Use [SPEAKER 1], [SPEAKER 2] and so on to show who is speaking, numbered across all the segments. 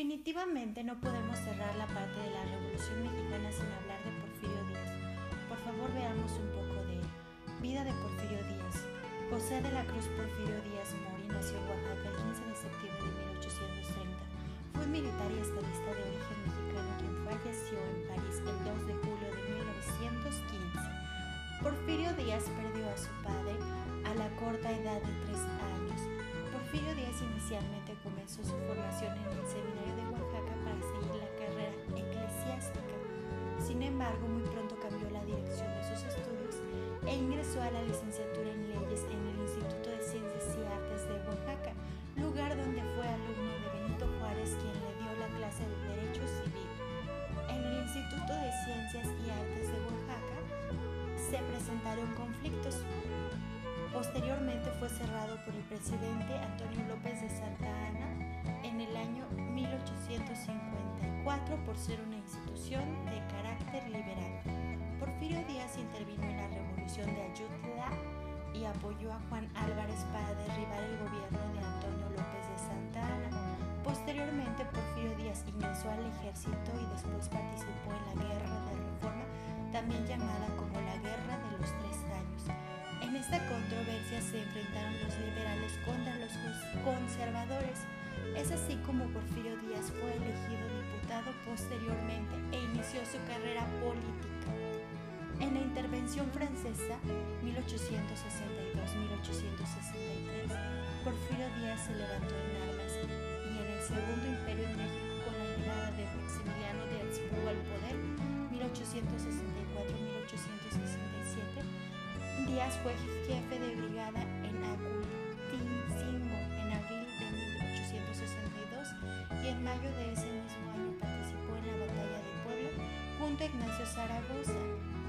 [SPEAKER 1] Definitivamente no podemos cerrar la parte de la Revolución Mexicana sin hablar de Porfirio Díaz. Por favor veamos un poco de él. Vida de Porfirio Díaz. José de la Cruz Porfirio Díaz Mori nació en Oaxaca el 15 de septiembre de 1830. Fue militar y estadista de origen mexicano quien falleció en París el 2 de julio de 1915. Porfirio Díaz perdió a su padre a la corta edad de tres años. Porfirio Díaz inicialmente comenzó su formación en el seminario de Oaxaca para seguir la carrera eclesiástica. Sin embargo, muy pronto cambió la dirección de sus estudios e ingresó a la licenciatura en leyes en el Instituto de Ciencias y Artes de Oaxaca, lugar donde fue alumno de Benito Juárez, quien le dio la clase de Derecho Civil. En el Instituto de Ciencias y Artes de Oaxaca se presentaron conflictos. Posteriormente fue cerrado por el presidente Antonio López de Santa Ana en el año 1854 por ser una institución de carácter liberal. Porfirio Díaz intervino en la revolución de Ayutla y apoyó a Juan Álvarez para derribar el gobierno de Antonio López de Santa Ana. Posteriormente, Porfirio Díaz ingresó al ejército y después participó en la Guerra de Reforma, también llamada como la Guerra de los Tres. En esta controversia se enfrentaron los liberales contra los conservadores. Es así como Porfirio Díaz fue elegido diputado posteriormente e inició su carrera política. En la intervención francesa 1862-1863, Porfirio Díaz se levantó en armas y en el Segundo Imperio en México con la llegada de Maximiliano de Habsburgo al poder 1864-1867, Díaz fue jefe de brigada en Acultincingo en abril de 1862 y en mayo de ese mismo año participó en la batalla de Puebla junto a Ignacio Zaragoza.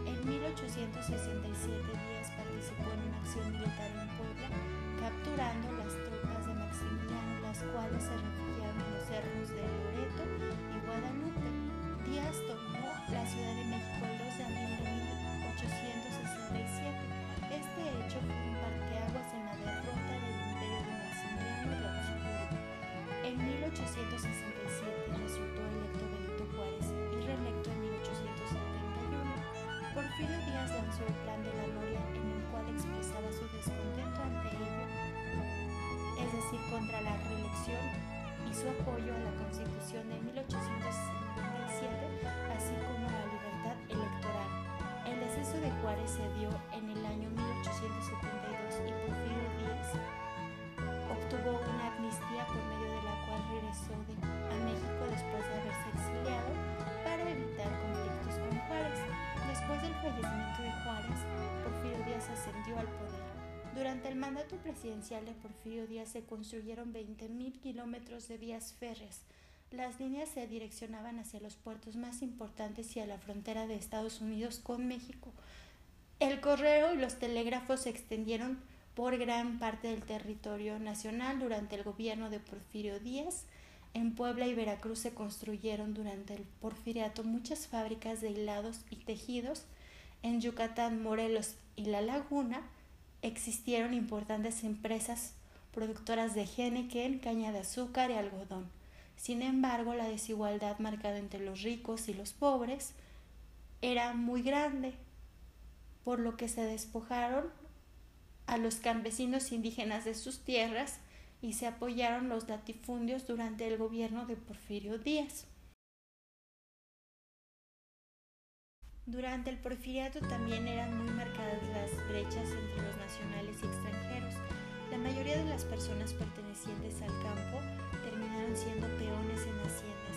[SPEAKER 1] En 1867 Díaz participó en una acción militar en Puebla, capturando las tropas de Maximiliano, las cuales se refugiaron en los cerros de Loreto y Guadalupe. Lanzó el Plan de la Noria en el cual expresaba su descontento ante ello, es decir, contra la reelección y su apoyo a la Constitución de 1857, así como la libertad electoral. El deceso de Juárez se dio en el año 1872 y Porfirio Díaz obtuvo una amnistía por medio de la cual regresó de, a México después de haberse exiliado para evitar. Después del fallecimiento de Juárez, Porfirio Díaz ascendió al poder. Durante el mandato presidencial de Porfirio Díaz se construyeron 20.000 kilómetros de vías férreas. Las líneas se direccionaban hacia los puertos más importantes y a la frontera de Estados Unidos con México. El correo y los telégrafos se extendieron por gran parte del territorio nacional durante el gobierno de Porfirio Díaz. En Puebla y Veracruz se construyeron durante el porfiriato muchas fábricas de hilados y tejidos. En Yucatán, Morelos y La Laguna existieron importantes empresas productoras de genequén, caña de azúcar y algodón. Sin embargo, la desigualdad marcada entre los ricos y los pobres era muy grande, por lo que se despojaron a los campesinos indígenas de sus tierras y se apoyaron los latifundios durante el gobierno de Porfirio Díaz. Durante el porfiriato también eran muy marcadas las brechas entre los nacionales y extranjeros. La mayoría de las personas pertenecientes al campo terminaron siendo peones en haciendas.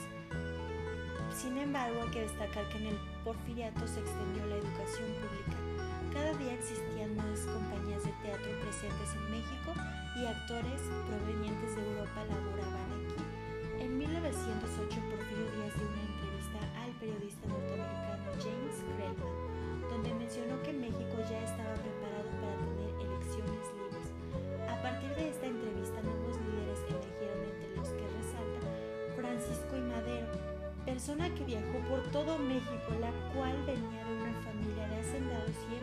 [SPEAKER 1] Sin embargo, hay que destacar que en el porfiriato se extendió la educación pública. Cada día existían más compañías de teatro presentes en México y actores provenientes de Europa laboraban aquí. En 1908 Porfirio Díaz dio una entrevista al periodista norteamericano James Craven, donde mencionó que México ya estaba preparado para tener elecciones libres. A partir de esta entrevista, nuevos líderes eligieron entre los que resalta Francisco y Madero, persona que viajó por todo México, la cual venía de una familia de hacendados y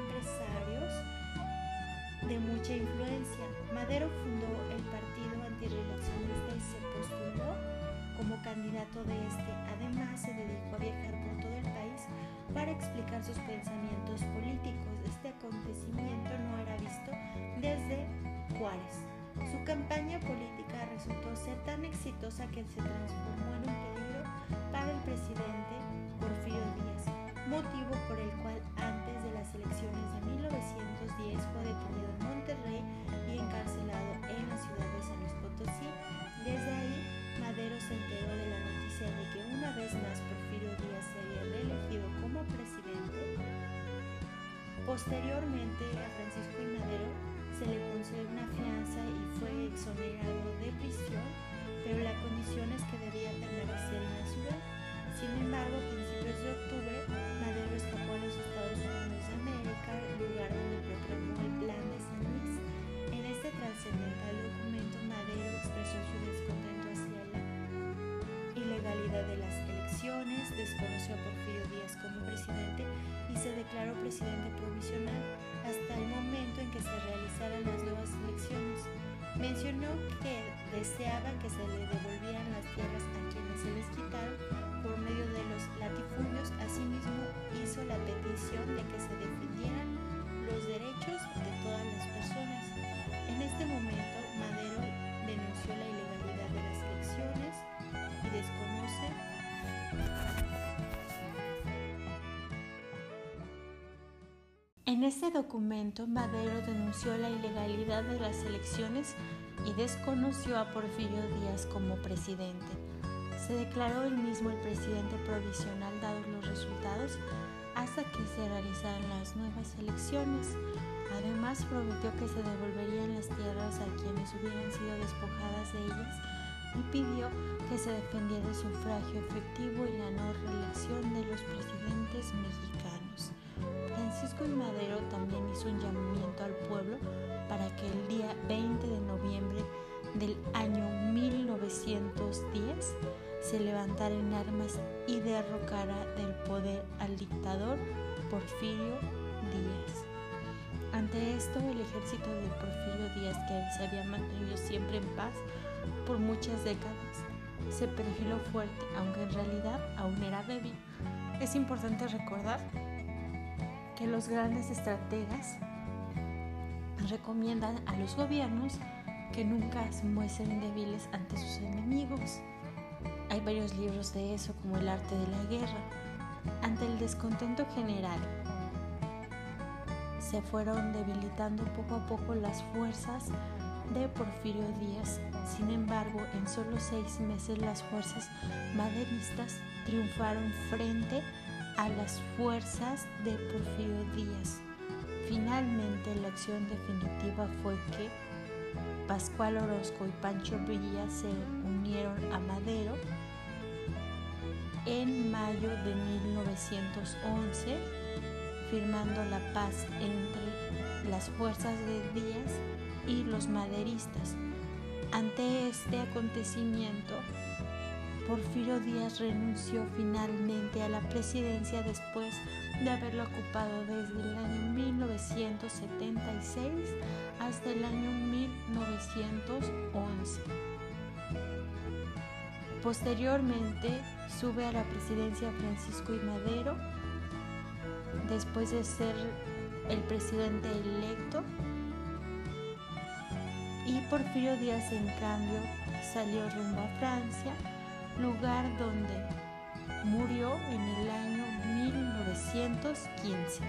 [SPEAKER 1] de mucha influencia. Madero fundó el partido antireeleccionista y se postuló como candidato de este. Además, se dedicó a viajar por todo el país para explicar sus pensamientos políticos. Este acontecimiento no era visto desde Juárez. Su campaña política resultó ser tan exitosa que se transformó en un peligro para el presidente Porfirio Díaz, motivo por el cual antes las elecciones de 1910 fue detenido en Monterrey y encarcelado en la ciudad de San Luis Potosí. Desde ahí, Madero se enteró de la noticia de que una vez más Porfirio Díaz se había reelegido como presidente. Posteriormente, a Francisco I. Madero se le concedió una fianza y fue exonerado de prisión, ilegalidad de las elecciones, desconoció a Porfirio Díaz como presidente y se declaró presidente provisional hasta el momento en que se realizaran las nuevas elecciones. Mencionó que deseaba que se le devolvieran las tierras a quienes se les quitaron por medio de los latifundios. Asimismo, hizo la petición de que se En este documento, Madero denunció la ilegalidad de las elecciones y desconoció a Porfirio Díaz como presidente. Se declaró él mismo el presidente provisional dados los resultados hasta que se realizaran las nuevas elecciones. Además, prometió que se devolverían las tierras a quienes hubieran sido despojadas de ellas y pidió que se defendiera el sufragio efectivo y la no reelección de los presidentes mexicanos. Francisco y Madero también hizo un llamamiento al pueblo para que el día 20 de noviembre del año 1910 se levantara en armas y derrocara del poder al dictador Porfirio Díaz. Ante esto, el ejército de Porfirio Díaz, que se había mantenido siempre en paz por muchas décadas, se perfiló fuerte, aunque en realidad aún era débil. Es importante recordar que los grandes estrategas recomiendan a los gobiernos que nunca se muestren débiles ante sus enemigos. Hay varios libros de eso, como El arte de la guerra. Ante el descontento general, se fueron debilitando poco a poco las fuerzas de Porfirio Díaz. Sin embargo, en solo seis meses las fuerzas maderistas triunfaron frente a a las fuerzas de Porfirio Díaz. Finalmente la acción definitiva fue que Pascual Orozco y Pancho Villa se unieron a Madero en mayo de 1911, firmando la paz entre las fuerzas de Díaz y los maderistas. Ante este acontecimiento, Porfirio Díaz renunció finalmente a la presidencia después de haberlo ocupado desde el año 1976 hasta el año 1911. Posteriormente sube a la presidencia Francisco I. Madero después de ser el presidente electo y Porfirio Díaz en cambio salió rumbo a Francia lugar donde murió en el año 1915.